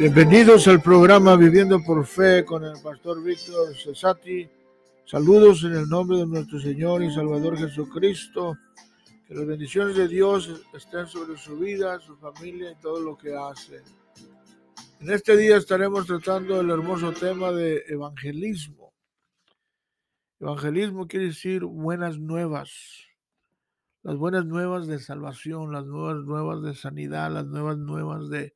Bienvenidos al programa Viviendo por Fe con el pastor Víctor Cesati. Saludos en el nombre de nuestro Señor y Salvador Jesucristo. Que las bendiciones de Dios estén sobre su vida, su familia y todo lo que hace. En este día estaremos tratando el hermoso tema de evangelismo. Evangelismo quiere decir buenas nuevas. Las buenas nuevas de salvación, las nuevas nuevas de sanidad, las nuevas nuevas de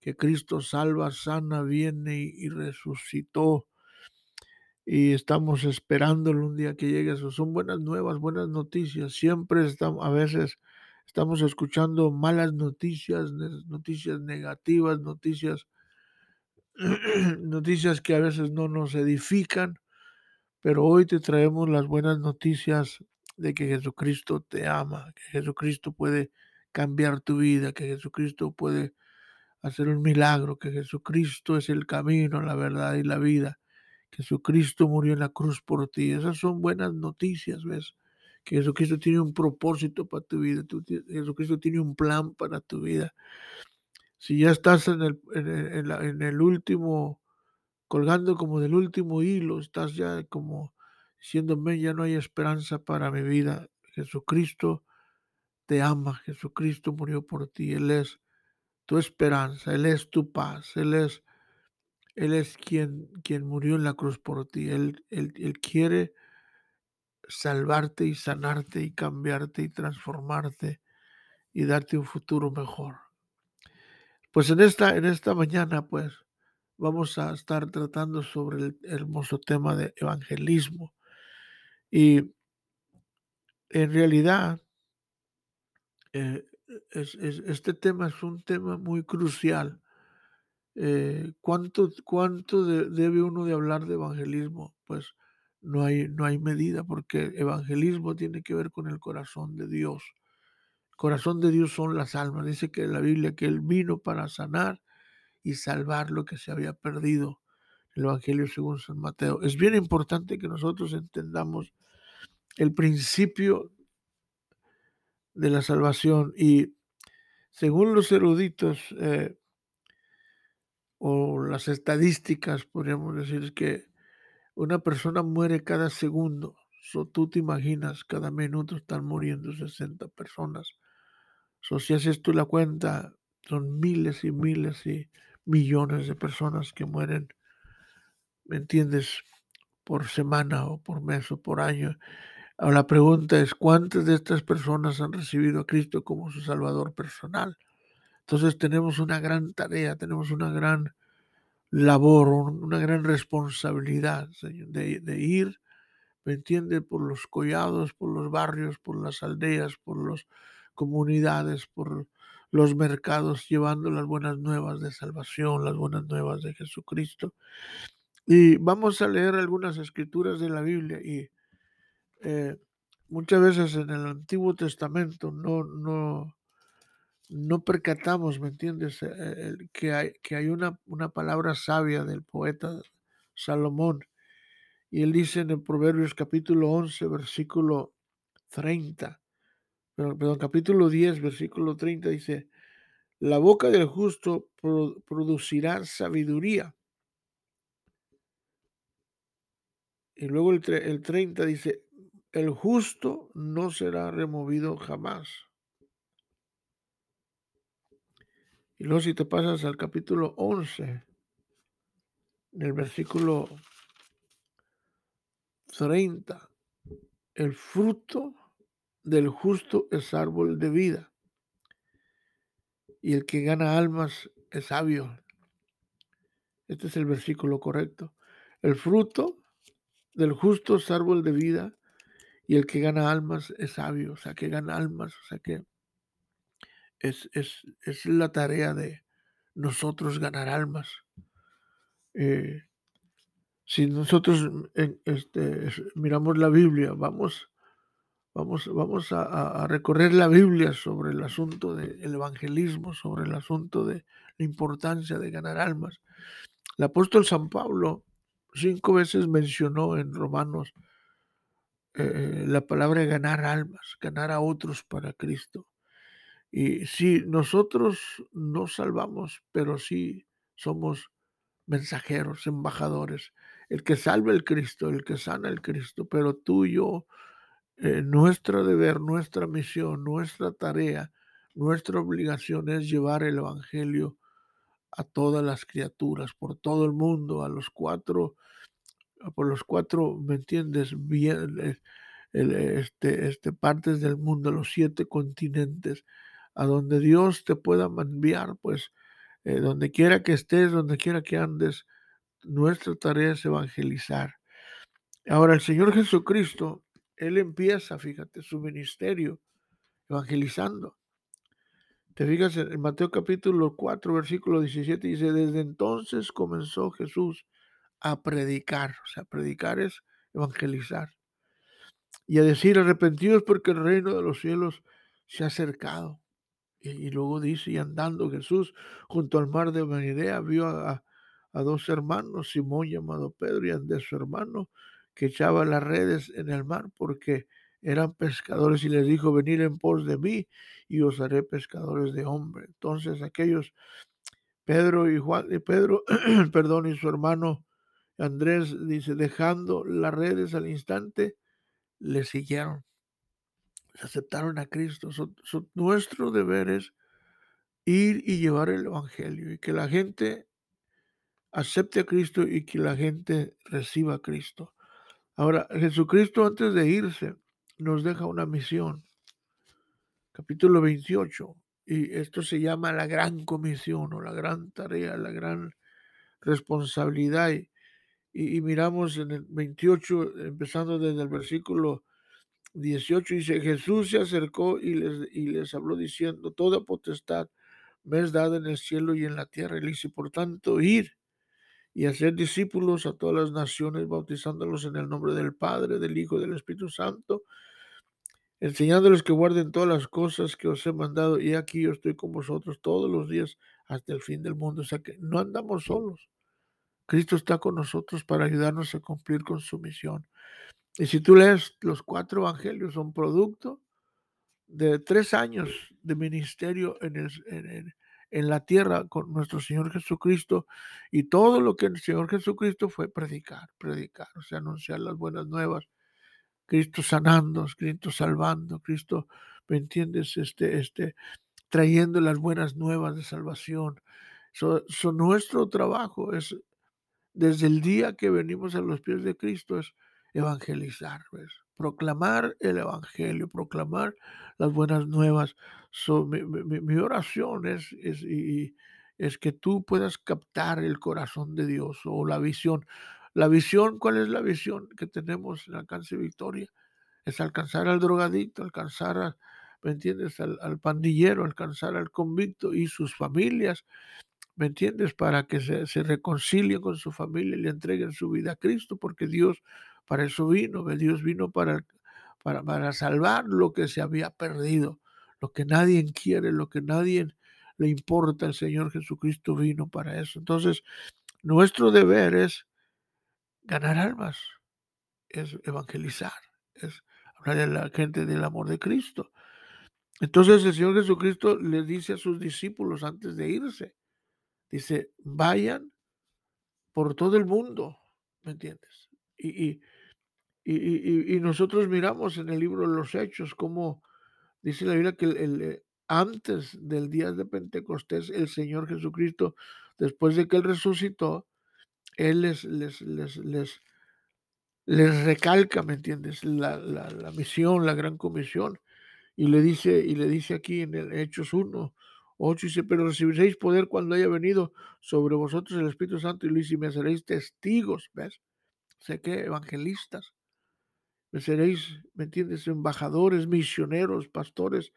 que Cristo salva, sana, viene y, resucitó. Y estamos esperándolo un día que llegue eso. Son buenas nuevas, buenas noticias. Siempre estamos, a veces estamos escuchando malas noticias, noticias negativas, noticias, noticias que a veces no nos edifican. Pero hoy te traemos las buenas noticias de que Jesucristo te ama, que Jesucristo puede cambiar tu vida, que Jesucristo puede hacer un milagro, que Jesucristo es el camino, la verdad y la vida. Jesucristo murió en la cruz por ti. Esas son buenas noticias, ¿ves? Que Jesucristo tiene un propósito para tu vida. Jesucristo tiene un plan para tu vida. Si ya estás en el, en, el último, colgando como del último hilo, estás ya como diciéndome, ya no hay esperanza para mi vida. Jesucristo te ama, Jesucristo murió por ti, Él es tu esperanza, Él es tu paz, Él es, él es quien, quien murió en la cruz por ti, él, él, él quiere salvarte y sanarte y cambiarte y transformarte y darte un futuro mejor. Pues en esta, en esta mañana, pues, vamos a estar tratando sobre el hermoso tema de evangelismo. Y en realidad, eh, este tema es un tema muy crucial. Eh, ¿Cuánto, cuánto debe uno de hablar de evangelismo? Pues no hay, no hay medida, porque evangelismo tiene que ver con el corazón de Dios. Corazón de Dios son las almas. Dice que la Biblia que Él vino para sanar y salvar lo que se había perdido. El Evangelio según San Mateo. Es bien importante que nosotros entendamos el principio de la salvación. Y según los eruditos eh, o las estadísticas, podríamos decir que una persona muere cada segundo. So, tú te imaginas, cada minuto están muriendo 60 personas. So, si haces tú la cuenta, son miles y miles y millones de personas que mueren, ¿me entiendes? Por semana o por mes o por año. Ahora la pregunta es, ¿cuántas de estas personas han recibido a Cristo como su Salvador personal? Entonces tenemos una gran tarea, tenemos una gran labor, una gran responsabilidad de, de ir, ¿me entiende? Por los collados, por los barrios, por las aldeas, por las comunidades, por los mercados, llevando las buenas nuevas de salvación, las buenas nuevas de Jesucristo. Y vamos a leer algunas escrituras de la Biblia y eh, muchas veces en el Antiguo Testamento no, no, no percatamos, ¿me entiendes? Eh, que hay, que hay una, una, palabra sabia del poeta Salomón. Y él dice en el Proverbios capítulo 11, versículo 30, perdón, capítulo 10, versículo 30, dice, la boca del justo producirá sabiduría. Y luego el, el 30 dice, el justo no será removido jamás. Y luego si te pasas al capítulo 11, en el versículo 30, el fruto del justo es árbol de vida, y el que gana almas es sabio. Este es el versículo correcto. El fruto del justo es árbol de vida, y el que gana almas es sabio, o sea, que gana almas, o sea, que es, es, la tarea de nosotros ganar almas. Eh, si nosotros este, miramos la Biblia, vamos, vamos, vamos a, recorrer la Biblia sobre el asunto del evangelismo, sobre el asunto de la importancia de ganar almas. El apóstol San Pablo cinco veces mencionó en Romanos eh, la palabra ganar almas, ganar a otros para Cristo. Y si nosotros no salvamos, pero sí somos mensajeros, embajadores. El que salva el Cristo, el que sana el Cristo, pero tú y yo, eh, nuestro deber, nuestra misión, nuestra tarea, nuestra obligación es llevar el Evangelio a todas las criaturas, por todo el mundo, a los cuatro, por los cuatro, ¿me entiendes? Bien, eh, este, este, partes del mundo, los siete continentes, a donde Dios te pueda enviar, pues eh, donde quiera que estés, donde quiera que andes, nuestra tarea es evangelizar. Ahora, el Señor Jesucristo, Él empieza, fíjate, su ministerio evangelizando. Te fijas en Mateo capítulo 4, versículo 17, dice, desde entonces comenzó Jesús a predicar, o sea, predicar es evangelizar, y a decir, arrepentidos porque el reino de los cielos se ha acercado. Y, luego dice, y andando Jesús junto al mar de Galilea, vio a, a, dos hermanos, Simón llamado Pedro y Andrés su hermano, que echaban las redes en el mar porque eran pescadores y les dijo, venid en pos de mí y os haré pescadores de hombre. Entonces aquellos, Pedro y Juan, y Pedro, perdón, y su hermano Andrés, dice, dejando las redes al instante, le siguieron. Aceptaron a Cristo. nuestro deber es ir y llevar el Evangelio y que la gente acepte a Cristo y que la gente reciba a Cristo. Ahora, Jesucristo antes de irse nos deja una misión. Capítulo 28. Y esto se llama la gran comisión o la gran tarea, la gran responsabilidad. Y, miramos en el 28, empezando desde el versículo 18, dice, Jesús se acercó y les, y les habló diciendo, toda potestad me es dada en el cielo y en la tierra. Y dice, por tanto, ir y hacer discípulos a todas las naciones, bautizándolos en el nombre del Padre, del Hijo y del Espíritu Santo, enseñándoles que guarden todas las cosas que os he mandado, y aquí yo estoy con vosotros todos los días hasta el fin del mundo. O sea que no andamos solos. Cristo está con nosotros para ayudarnos a cumplir con su misión. Y si tú lees los cuatro evangelios, son producto de tres años de ministerio en, la tierra con nuestro Señor Jesucristo y todo lo que el Señor Jesucristo fue predicar, predicar, o sea, anunciar las buenas nuevas. Cristo sanando, Cristo salvando, Cristo, ¿me entiendes? Este, este, trayendo las buenas nuevas de salvación. So, nuestro trabajo es, desde el día que venimos a los pies de Cristo, es evangelizar, ¿ves? proclamar el Evangelio, proclamar las buenas nuevas. mi, oración es, que tú puedas captar el corazón de Dios o la visión. La visión, ¿cuál es la visión que tenemos en Alcance Victoria? Es alcanzar al drogadicto, alcanzar, ¿me entiendes?, al, al pandillero, alcanzar al convicto y sus familias, ¿me entiendes? Para que se, reconcilien con su familia y le entreguen su vida a Cristo, porque Dios para eso vino, Dios vino para, para, para salvar lo que se había perdido, lo que nadie quiere, lo que nadie le importa. El Señor Jesucristo vino para eso. Entonces, nuestro deber es ganar almas, es evangelizar, es hablar a la gente del amor de Cristo. Entonces el Señor Jesucristo le dice a sus discípulos antes de irse, dice, vayan por todo el mundo, ¿me entiendes? y, y, nosotros miramos en el libro de los Hechos cómo dice la Biblia que el, eh, antes del día de Pentecostés, el Señor Jesucristo, después de que Él resucitó, Él les, les, les, les, les recalca, ¿me entiendes? La, la, la, misión, la gran comisión. Y le dice, y le dice aquí en el Hechos 1, 8, dice, pero recibiréis poder cuando haya venido sobre vosotros el Espíritu Santo y Luis y me seréis testigos, ¿ves? Sé que evangelistas me seréis, ¿me entiendes? Embajadores, misioneros, pastores,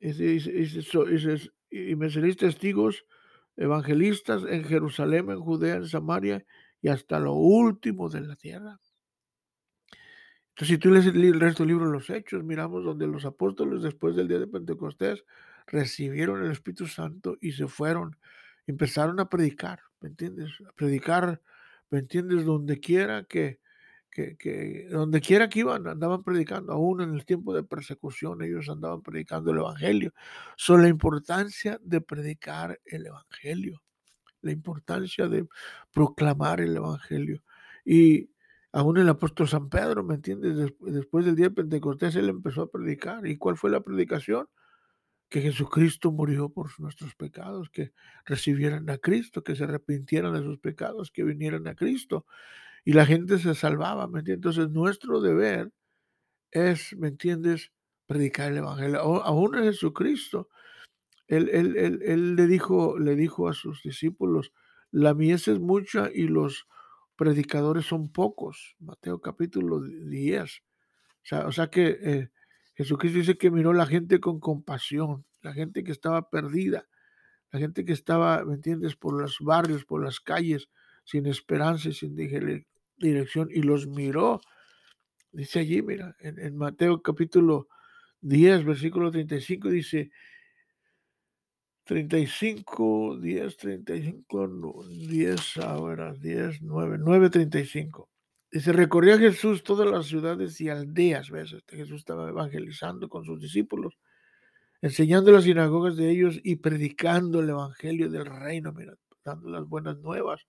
y me seréis testigos, evangelistas en Jerusalén, en Judea, en Samaria y hasta lo último de la tierra. Entonces, si tú lees el resto del libro de los Hechos, miramos donde los apóstoles después del día de Pentecostés recibieron el Espíritu Santo y se fueron, empezaron a predicar, ¿me entiendes? A predicar, ¿me entiendes? Donde quiera que, que, donde quiera que iban, andaban predicando, aún en el tiempo de persecución, ellos andaban predicando el Evangelio. Sobre la importancia de predicar el Evangelio. la importancia de proclamar el Evangelio. Y aún el apóstol San Pedro, ¿me entiendes? Después del día de Pentecostés, él empezó a predicar. ¿Y cuál fue la predicación? Que Jesucristo murió por nuestros pecados, que recibieran a Cristo, que se arrepintieran de sus pecados, que vinieran a Cristo. Y la gente se salvaba, ¿me entiendes? Entonces nuestro deber es, ¿me entiendes? Predicar el Evangelio. Aún en Jesucristo, él, él, él, él, le, dijo, le dijo a sus discípulos, la mies es mucha y los predicadores son pocos. Mateo capítulo 10. O sea, o sea que eh, Jesucristo dice que miró la gente con compasión, la gente que estaba perdida, la gente que estaba, ¿me entiendes?, por los barrios, por las calles, sin esperanza y sin dirección, y los miró. Dice allí, mira, en, en Mateo capítulo 10, versículo 35, dice, 35, 10, 35, 10, ahora 10, 9, 9, 35. Dice, recorría Jesús todas las ciudades y aldeas, ¿ves? Este Jesús estaba evangelizando con sus discípulos, enseñando las sinagogas de ellos y predicando el evangelio del reino, mira, dando las buenas nuevas,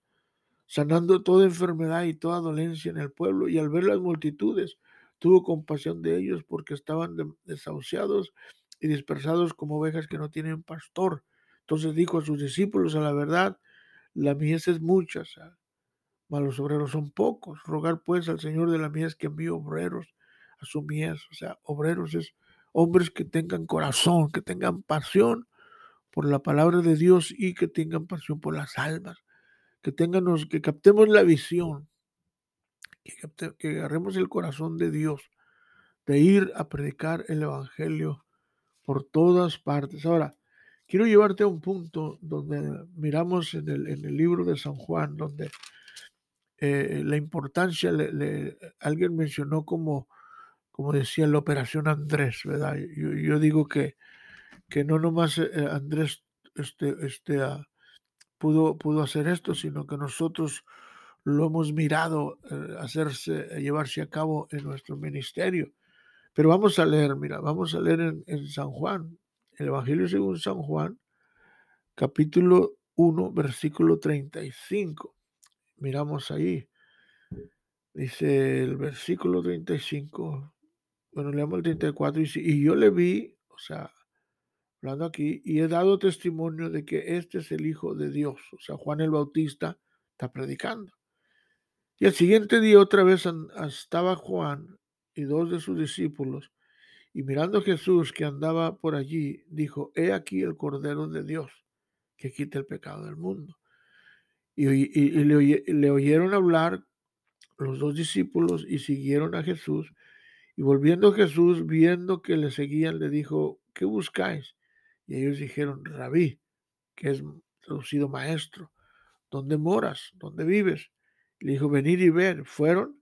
sanando toda enfermedad y toda dolencia en el pueblo. Y al ver las multitudes, tuvo compasión de ellos porque estaban desahuciados y dispersados como ovejas que no tienen pastor. Entonces dijo a sus discípulos, a la verdad, la mies es mucha, mas los obreros son pocos. Rogar pues al Señor de la mies que envíe obreros a su mies. O sea, obreros es hombres que tengan corazón, que tengan pasión por la palabra de Dios y que tengan pasión por las almas. Que tengamos, que captemos la visión, que, que agarremos el corazón de Dios, de ir a predicar el Evangelio por todas partes. Ahora, quiero llevarte a un punto donde miramos en el, en el libro de San Juan, donde eh, la importancia, le, alguien mencionó como, como decía, la operación Andrés, ¿verdad? Yo, digo que, que no nomás eh, Andrés este, este, uh, pudo, pudo hacer esto, sino que nosotros lo hemos mirado eh, hacerse, llevarse a cabo en nuestro ministerio. Pero vamos a leer, mira, vamos a leer en, San Juan, el Evangelio según San Juan, capítulo 1, versículo 35. Miramos ahí. Dice el versículo 35, bueno, leamos el 34, dice, y yo le vi, o sea, hablando aquí, y he dado testimonio de que este es el Hijo de Dios. O sea, Juan el Bautista está predicando. Y al siguiente día otra vez estaba Juan y dos de sus discípulos, y mirando a Jesús que andaba por allí, dijo, He aquí el Cordero de Dios, que quita el pecado del mundo. Y, le, oyeron hablar los dos discípulos y siguieron a Jesús. Y volviendo Jesús, viendo que le seguían, le dijo, ¿qué buscáis? Y ellos dijeron, rabí, que es traducido maestro, ¿dónde moras? ¿Dónde vives? le dijo, venid y ver. Fueron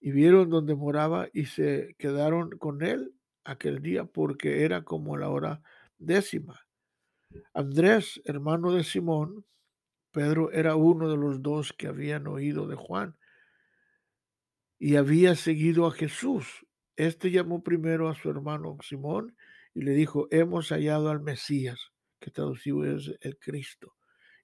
y vieron donde moraba y se quedaron con él aquel día porque era como la hora décima. Andrés, hermano de Simón, Pedro era uno de los dos que habían oído de Juan y había seguido a Jesús. Este llamó primero a su hermano Simón y le dijo, hemos hallado al Mesías, que traducido es el Cristo.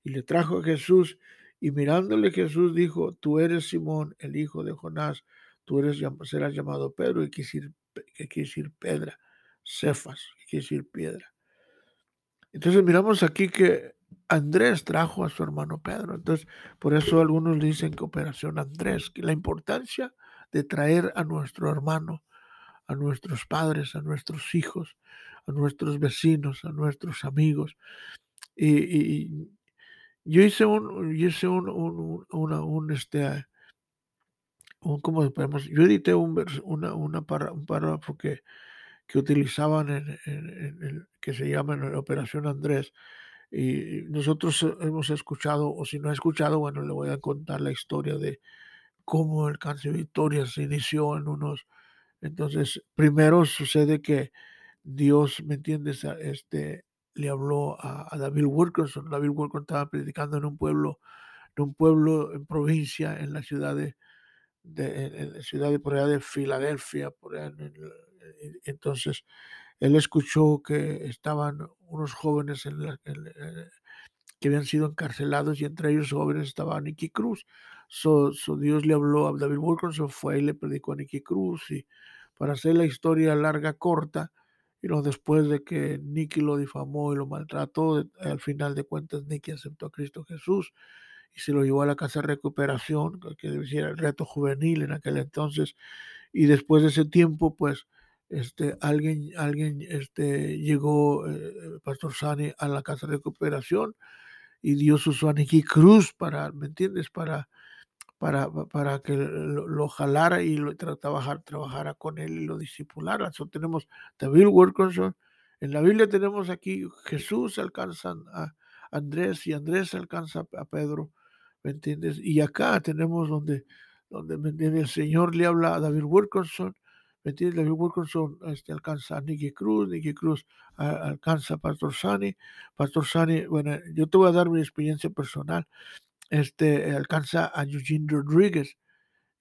Y le trajo a Jesús y mirándole Jesús dijo, tú eres Simón, el hijo de Jonás, tú eres, serás llamado Pedro, y que quiere decir pedra, cefas, que quiere decir piedra. Entonces miramos aquí que Andrés trajo a su hermano Pedro. Entonces, por eso algunos dicen que Operación Andrés, la importancia de traer a nuestro hermano, a nuestros padres, a nuestros hijos, a nuestros vecinos, a nuestros amigos. Y, yo hice un, yo hice un, un, un este, ¿cómo podemos? Yo edité un, una, una un párrafo que, que utilizaban en, en, que se llama en Operación Andrés. Y nosotros hemos escuchado, o si no ha escuchado, bueno, le voy a contar la historia de cómo el cáncer Victoria se inició en unos. Entonces, primero sucede que Dios, ¿me entiendes? Este, le habló a, David Wilkerson. David Wilkerson estaba predicando en un pueblo, en un pueblo en provincia, en la ciudad de, de, ciudad de, por allá de Filadelfia, por entonces él escuchó que estaban unos jóvenes en, que habían sido encarcelados y entre ellos jóvenes estaba Nicky Cruz. So, Dios le habló a David Wilkerson, fue y le predicó a Nicky Cruz y para hacer la historia larga, corta, y no después de que Nicky lo difamó y lo maltrató, al final de cuentas Nicky aceptó a Cristo Jesús y se lo llevó a la casa de recuperación, que era el reto juvenil en aquel entonces, y después de ese tiempo, pues, este, alguien, alguien este, llegó, eh, Pastor Sani, a la casa de recuperación y Dios usó a Cruz para, ¿me entiendes? Para, para, para que lo, jalara y lo trabajar, trabajara con él y lo discipulara. Eso tenemos David Wilkerson. En la Biblia tenemos aquí Jesús alcanza a Andrés y Andrés alcanza a Pedro, ¿me entiendes? Y acá tenemos donde, donde el Señor le habla a David Wilkerson ¿me entiendes? David Wilkerson este, alcanza a Nicky Cruz, Nicky Cruz alcanza a Pastor Sani, Pastor Sani, bueno, yo te voy a dar mi experiencia personal, este, alcanza a Eugene Rodríguez,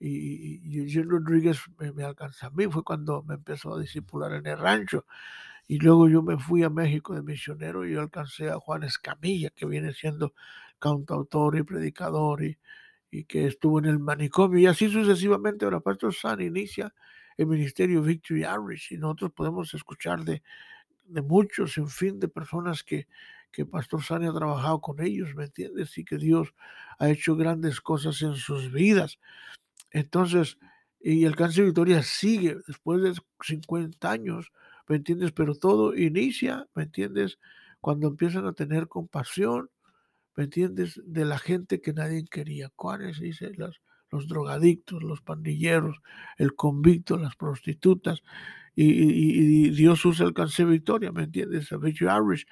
y, Eugene Rodríguez me, alcanza a mí, fue cuando me empezó a discipular en el rancho, y luego yo me fui a México de misionero y yo alcancé a Juan Escamilla, que viene siendo cantautor y predicador, y, y que estuvo en el manicomio, y así sucesivamente, ahora Pastor Sani inicia el ministerio Victory Irish y nosotros podemos escuchar de, de muchos, en fin, de personas que, que Pastor Sani ha trabajado con ellos, ¿me entiendes? Y que Dios ha hecho grandes cosas en sus vidas. Entonces, y el cáncer Victoria sigue después de 50 años, ¿me entiendes? Pero todo inicia, ¿me entiendes? Cuando empiezan a tener compasión, ¿me entiendes? De la gente que nadie quería. ¿Cuáles? Dice las, los drogadictos, los pandilleros, el convicto, las prostitutas, y, Dios usa el cáncer victoria, ¿me entiendes? A Irish,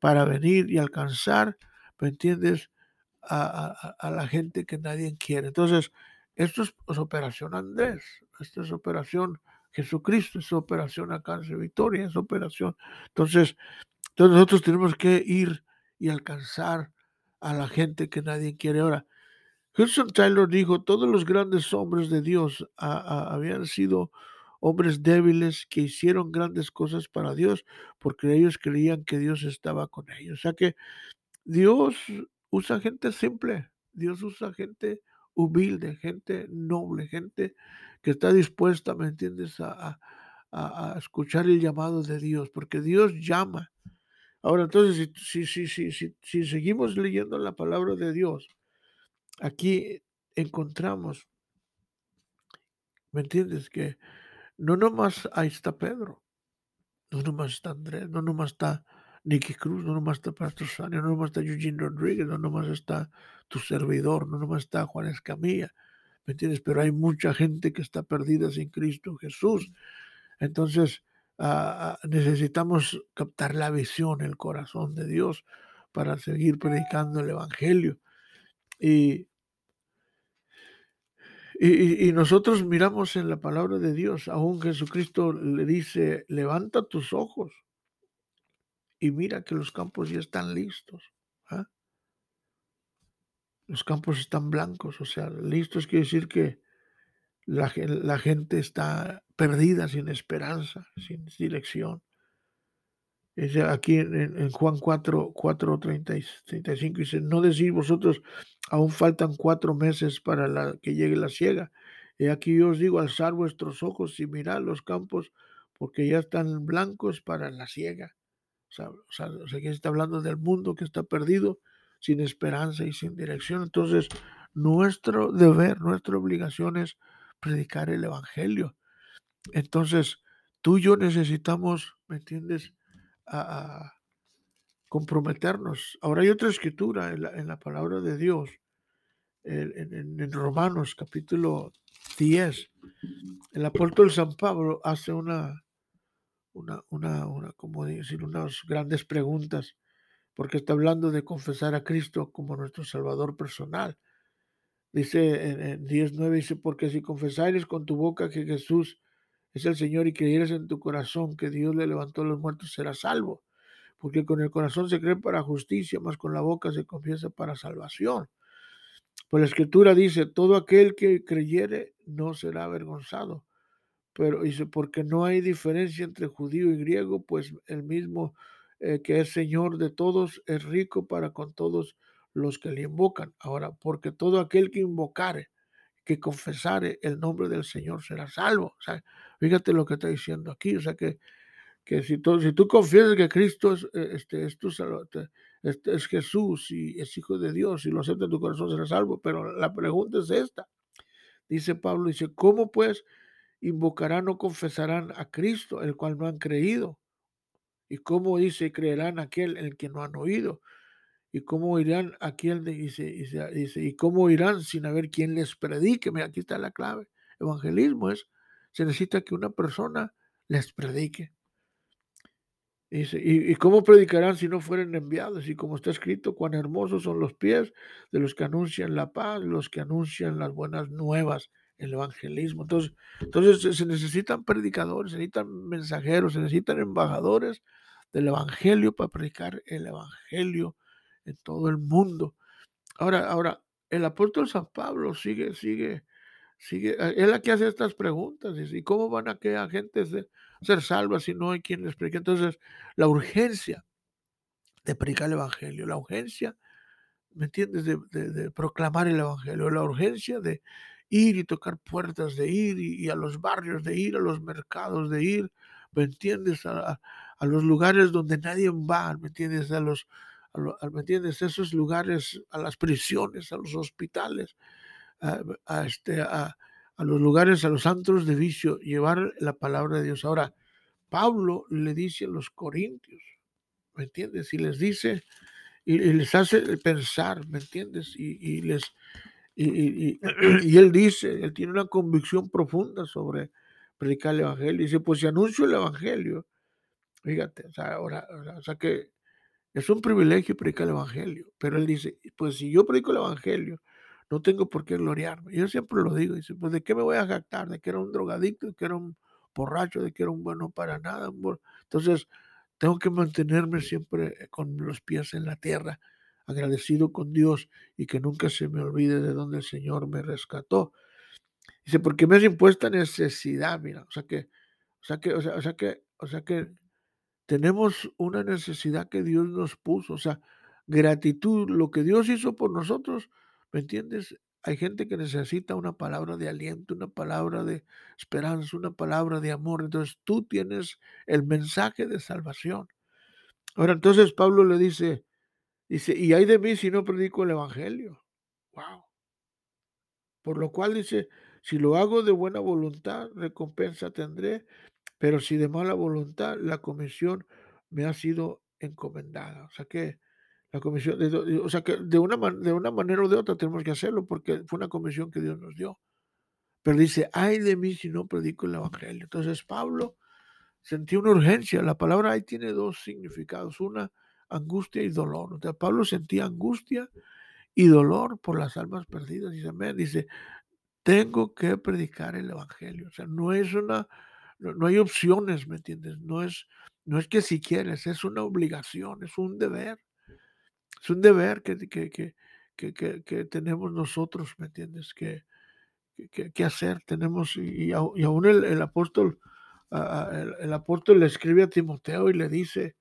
para venir y alcanzar, ¿me entiendes? A, la gente que nadie quiere. Entonces, esto es, operación Andrés, esto es operación Jesucristo, es operación a cáncer victoria, es operación. Entonces, entonces nosotros tenemos que ir y alcanzar a la gente que nadie quiere. Ahora, Hudson Taylor dijo, todos los grandes hombres de Dios habían sido hombres débiles que hicieron grandes cosas para Dios porque ellos creían que Dios estaba con ellos. O sea que Dios usa gente simple, Dios usa gente humilde, gente noble, gente que está dispuesta, ¿me entiendes?, a, escuchar el llamado de Dios, porque Dios llama. Ahora, entonces, si, si, si, si seguimos leyendo la palabra de Dios, aquí encontramos, ¿me entiendes? Que no nomás ahí está Pedro, no nomás está Andrés, no nomás está Nicky Cruz, no nomás está Pastor Sani, no nomás está Eugene Rodríguez, no nomás está tu servidor, no nomás está Juan Escamilla, ¿me entiendes? Pero hay mucha gente que está perdida sin Cristo Jesús. Entonces, ah, ah, necesitamos captar la visión, el corazón de Dios para seguir predicando el Evangelio. Y, y, nosotros miramos en la palabra de Dios, aún Jesucristo le dice, levanta tus ojos y mira que los campos ya están listos. ¿ah? Los campos están blancos, o sea, listos quiere decir que la, la gente está perdida, sin esperanza, sin dirección aquí en, Juan 4, 4 35 dice, no decís vosotros, aún faltan cuatro meses para que llegue la ciega. Y aquí yo os digo, alzar vuestros ojos y mirad los campos, porque ya están blancos para la ciega. O sea, o está hablando del mundo que está perdido, sin esperanza y sin dirección. Entonces, nuestro deber, nuestra obligación es predicar el Evangelio. Entonces, tú y yo necesitamos, ¿me entiendes? a, comprometernos. Ahora hay otra escritura en la, palabra de Dios, en, Romanos capítulo 10. El apóstol San Pablo hace una, una, una, una, como decir, unas grandes preguntas, porque está hablando de confesar a Cristo como nuestro Salvador personal. Dice en, en 10.9, dice, porque si confesáis con tu boca que Jesús es el Señor y creyeres en tu corazón que Dios le levantó a los muertos, serás salvo. Porque con el corazón se cree para justicia, más con la boca se confiesa para salvación. Pues la escritura dice, todo aquel que creyere no será avergonzado. Pero dice, porque no hay diferencia entre judío y griego, pues el mismo eh, que es Señor de todos, es rico para con todos los que le invocan. Ahora, porque todo aquel que invocare, que confesare el nombre del Señor será salvo. O sea, fíjate lo que está diciendo aquí. O sea, que, que si, tú, si confiesas que Cristo es, eh, este, este, es Jesús y es hijo de Dios y lo acepta en tu corazón, será salvo. Pero la pregunta es esta. Dice Pablo, dice, ¿cómo pues invocarán o confesarán a Cristo, el cual no han creído? ¿Y cómo dice, creerán aquel el que no han oído? ¿Y cómo irán aquel, dice, y cómo irán sin haber quien les predique? Mira, aquí está la clave. Evangelismo es, se necesita que una persona les predique. ¿Y, ¿y, cómo predicarán si no fueren enviados? Y como está escrito, cuán hermosos son los pies de los que anuncian la paz, los que anuncian las buenas nuevas, el evangelismo. Entonces, entonces se necesitan predicadores, se necesitan mensajeros, se necesitan embajadores del evangelio para predicar el evangelio en todo el mundo. Ahora, ahora, el apóstol San Pablo sigue, sigue, sigue, es la que hace estas preguntas, ¿y cómo van a que a gente ser, ser salva si no hay quien les predique? Entonces, la urgencia de predicar el evangelio, la urgencia, ¿me entiendes?, de, proclamar el evangelio, la urgencia de ir y tocar puertas, de ir y, a los barrios, de ir a los mercados, de ir, ¿me entiendes?, a, a, a los lugares donde nadie va, ¿me entiendes?, a los ¿me entiendes? Esos lugares, a las prisiones, a los hospitales, a, a este, a, a, los lugares, a los antros de vicio, llevar la palabra de Dios. Ahora, Pablo le dice a los corintios, ¿me entiendes? Y les dice, y, y les hace pensar, ¿me entiendes? Y, y les, y, y, él dice, él tiene una convicción profunda sobre predicar el evangelio. Dice, pues si anuncio el evangelio, fíjate, o sea, ahora, o sea que es un privilegio predicar el Evangelio, pero él dice, pues si yo predico el Evangelio, no tengo por qué gloriarme. Yo siempre lo digo, dice, pues de qué me voy a jactar, de que era un drogadicto, de que era un borracho, de que era un bueno para nada. Entonces, tengo que mantenerme siempre con los pies en la tierra, agradecido con Dios y que nunca se me olvide de donde el Señor me rescató. Dice, porque me es impuesta necesidad, mira, o sea que, o sea que, o sea que, o sea que tenemos una necesidad que Dios nos puso, o sea, gratitud, lo que Dios hizo por nosotros, ¿me entiendes? Hay gente que necesita una palabra de aliento, una palabra de esperanza, una palabra de amor. Entonces tú tienes el mensaje de salvación. Ahora entonces Pablo le dice, dice, y hay de mí si no predico el Evangelio. Wow. Por lo cual dice, si lo hago de buena voluntad, recompensa tendré, pero si de mala voluntad, la comisión me ha sido encomendada. O sea que la comisión, o sea que de una, de una manera o de otra tenemos que hacerlo porque fue una comisión que Dios nos dio. Pero dice, ay de mí si no predico el Evangelio. Entonces Pablo sentía una urgencia. La palabra ahí tiene dos significados, una angustia y dolor. O sea, Pablo sentía angustia y dolor por las almas perdidas. Dice, amén. Dice, tengo que predicar el Evangelio. O sea, no es una no, no, hay opciones, ¿me entiendes? No es, no es que si quieres, es una obligación, es un deber. Es un deber que, que, que, que, tenemos nosotros, ¿me entiendes? Que, hacer. Tenemos, y, y aún el, apóstol, el, apóstol le escribe a Timoteo y le dice,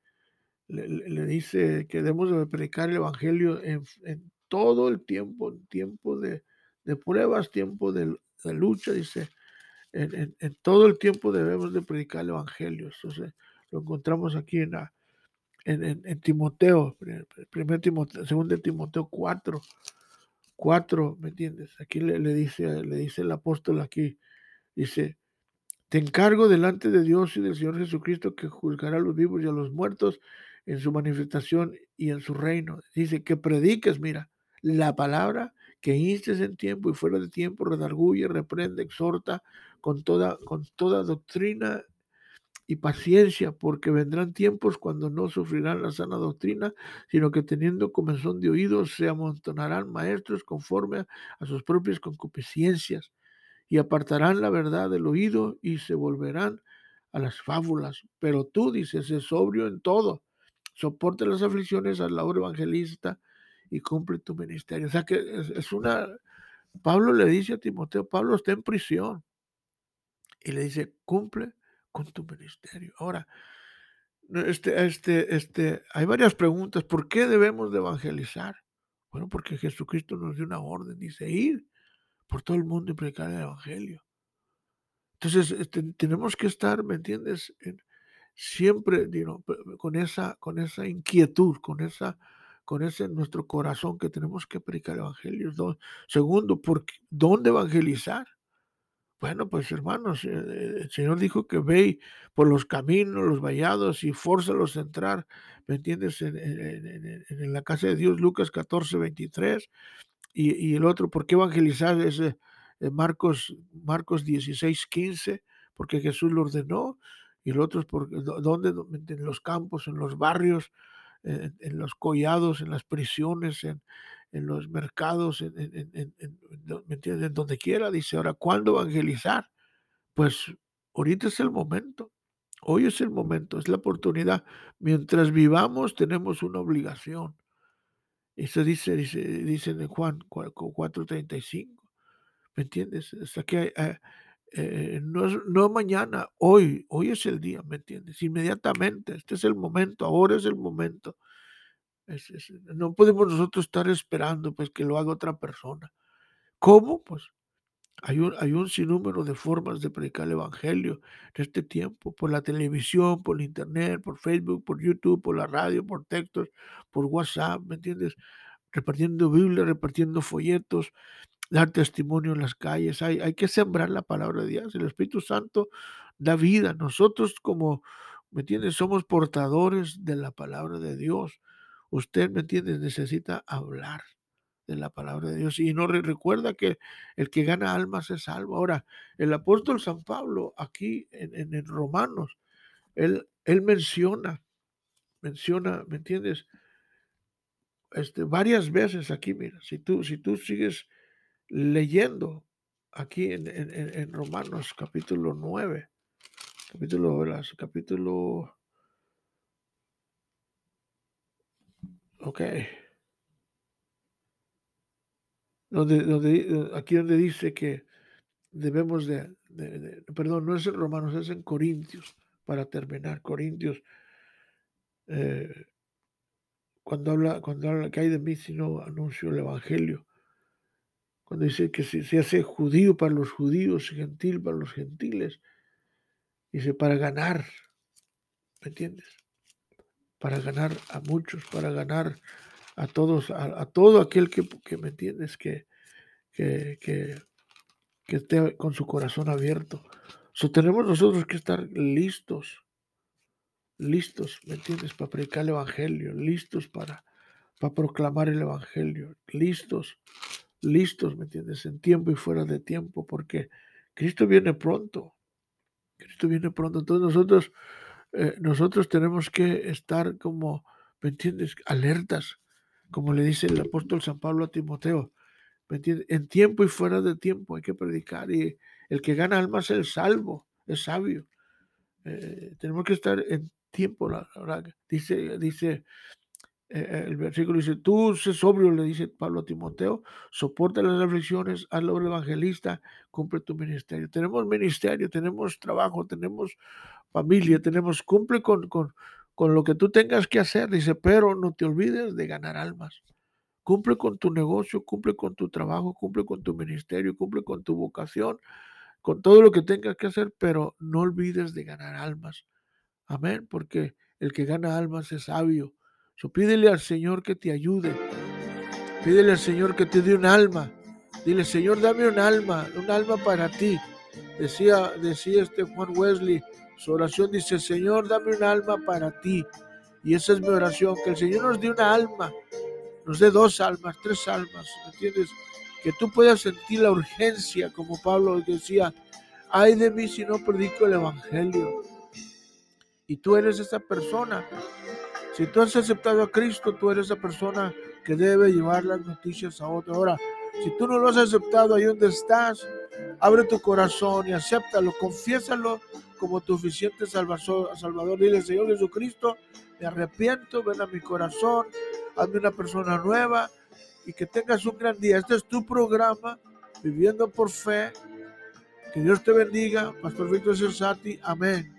le dice que debemos de predicar el evangelio en, en todo el tiempo, en tiempo de, de pruebas, tiempo de, de lucha, dice, en, en, en, todo el tiempo debemos de predicar el Evangelio. Entonces, lo encontramos aquí en, la, en, Timoteo, primer Timoteo, segundo Timoteo 4, 4, ¿me entiendes? Aquí le, le, dice, le dice el apóstol aquí, dice, te encargo delante de Dios y del Señor Jesucristo que juzgará a los vivos y a los muertos en su manifestación y en su reino. Dice que prediques, mira, la palabra que instes en tiempo y fuera de tiempo, redarguye, reprende, exhorta con toda, con toda doctrina y paciencia, porque vendrán tiempos cuando no sufrirán la sana doctrina, sino que teniendo comezón de oídos se amontonarán maestros conforme a sus propias concupiscencias y apartarán la verdad del oído y se volverán a las fábulas. Pero tú dices, es sobrio en todo, soporte las aflicciones a la obra evangelista y cumple tu ministerio. O sea que es, una, Pablo le dice a Timoteo, Pablo está en prisión y le dice, cumple con tu ministerio. Ahora, Este, este, este, hay varias preguntas. ¿Por qué debemos de evangelizar? Bueno, porque Jesucristo nos dio una orden, dice ir por todo el mundo y predicar el evangelio. Entonces, este, tenemos que estar, ¿me entiendes? siempre con, esa, con esa inquietud, con, esa, con ese nuestro corazón que tenemos que predicar el evangelio. Segundo, ¿por ¿dónde evangelizar? Bueno, pues hermanos, eh, eh, el Señor dijo que ve por los caminos, los vallados y fórzalos a entrar, ¿me entiendes? En, la casa de Dios, Lucas 14, 23. Y, el otro, ¿por qué evangelizar? Es eh, Marcos, Marcos 16, 15, porque Jesús lo ordenó. Y el otro es porque, ¿dónde? En los campos, en los barrios, en los collados, en las prisiones, en, en los mercados, en, ¿me entiendes? En donde quiera. Dice, ahora, ¿cuándo evangelizar? Pues ahorita es el momento. Hoy es el momento, es la oportunidad. Mientras vivamos tenemos una obligación. Eso dice, dice, dice en Juan 4.35. ¿Me entiendes? Hasta que eh, eh, no, no mañana, hoy, hoy es el día, ¿me entiendes? Inmediatamente, este es el momento, ahora es el momento no podemos nosotros estar esperando pues que lo haga otra persona. ¿Cómo? Pues hay un, hay un sinnúmero de formas de predicar el Evangelio en este tiempo, por la televisión, por el Internet, por Facebook, por YouTube, por la radio, por textos, por WhatsApp, ¿me entiendes? Repartiendo Biblia, repartiendo folletos, dar testimonio en las calles. Hay, hay que sembrar la palabra de Dios. El Espíritu Santo da vida. Nosotros como, ¿me entiendes? Somos portadores de la palabra de Dios. Usted, ¿me entiende? Necesita hablar de la palabra de Dios y no recuerda que el que gana almas es salvo. Ahora, el apóstol San Pablo aquí en, en, Romanos, él, él menciona, menciona, ¿me entiendes? Este, varias veces aquí, mira, si tú, si tú sigues leyendo aquí en, en Romanos capítulo 9, capítulo, capítulo Ok. Donde, donde, aquí donde dice que debemos de, perdón, no es en Romanos, es en Corintios, para terminar, Corintios, eh, cuando habla, cuando habla que hay de mí si no anuncio el Evangelio, cuando dice que se, se hace judío para los judíos gentil para los gentiles, dice para ganar, ¿me entiendes? Para ganar a muchos, para ganar a todos, a, todo aquel que, me entiendes, que, que, que, esté con su corazón abierto. So, tenemos nosotros que estar listos, listos, ¿me entiendes? Para predicar el Evangelio, listos para, para proclamar el Evangelio, listos, listos, ¿me entiendes? En tiempo y fuera de tiempo, porque Cristo viene pronto. Cristo viene pronto. Entonces nosotros eh, nosotros tenemos que estar como, ¿me entiendes? Alertas, como le dice el apóstol San Pablo a Timoteo. ¿Me entiendes? En tiempo y fuera de tiempo hay que predicar y el que gana almas es el salvo, es sabio. Eh, tenemos que estar en tiempo, la, dice, dice eh, el versículo dice, tú sé sobrio, le dice Pablo a Timoteo, soporta las reflexiones, haz la evangelista, cumple tu ministerio. Tenemos ministerio, tenemos trabajo, tenemos familia, tenemos, cumple con, con, con lo que tú tengas que hacer, dice, pero no te olvides de ganar almas. Cumple con tu negocio, cumple con tu trabajo, cumple con tu ministerio, cumple con tu vocación, con todo lo que tengas que hacer, pero no olvides de ganar almas. Amén, porque el que gana almas es sabio. So, pídele al Señor que te ayude. Pídele al Señor que te dé un alma. Dile, Señor, dame un alma, un alma para ti. Decía, decía este Juan Wesley, su oración dice, Señor, dame un alma para ti. Y esa es mi oración, que el Señor nos dé una alma, nos dé dos almas, tres almas, ¿me entiendes? Que tú puedas sentir la urgencia, como Pablo decía, ay de mí si no predico el Evangelio. Y tú eres esa persona. Si tú has aceptado a Cristo, tú eres esa persona que debe llevar las noticias a otra. Ahora, si tú no lo has aceptado ahí donde estás, abre tu corazón y acéptalo, confiésalo como tu suficiente salvador, salvador. Dile, Señor Jesucristo, me arrepiento, ven a mi corazón, hazme una persona nueva y que tengas un gran día. Este es tu programa, Viviendo por Fe. Que Dios te bendiga, Pastor Víctor Cesati. Amén.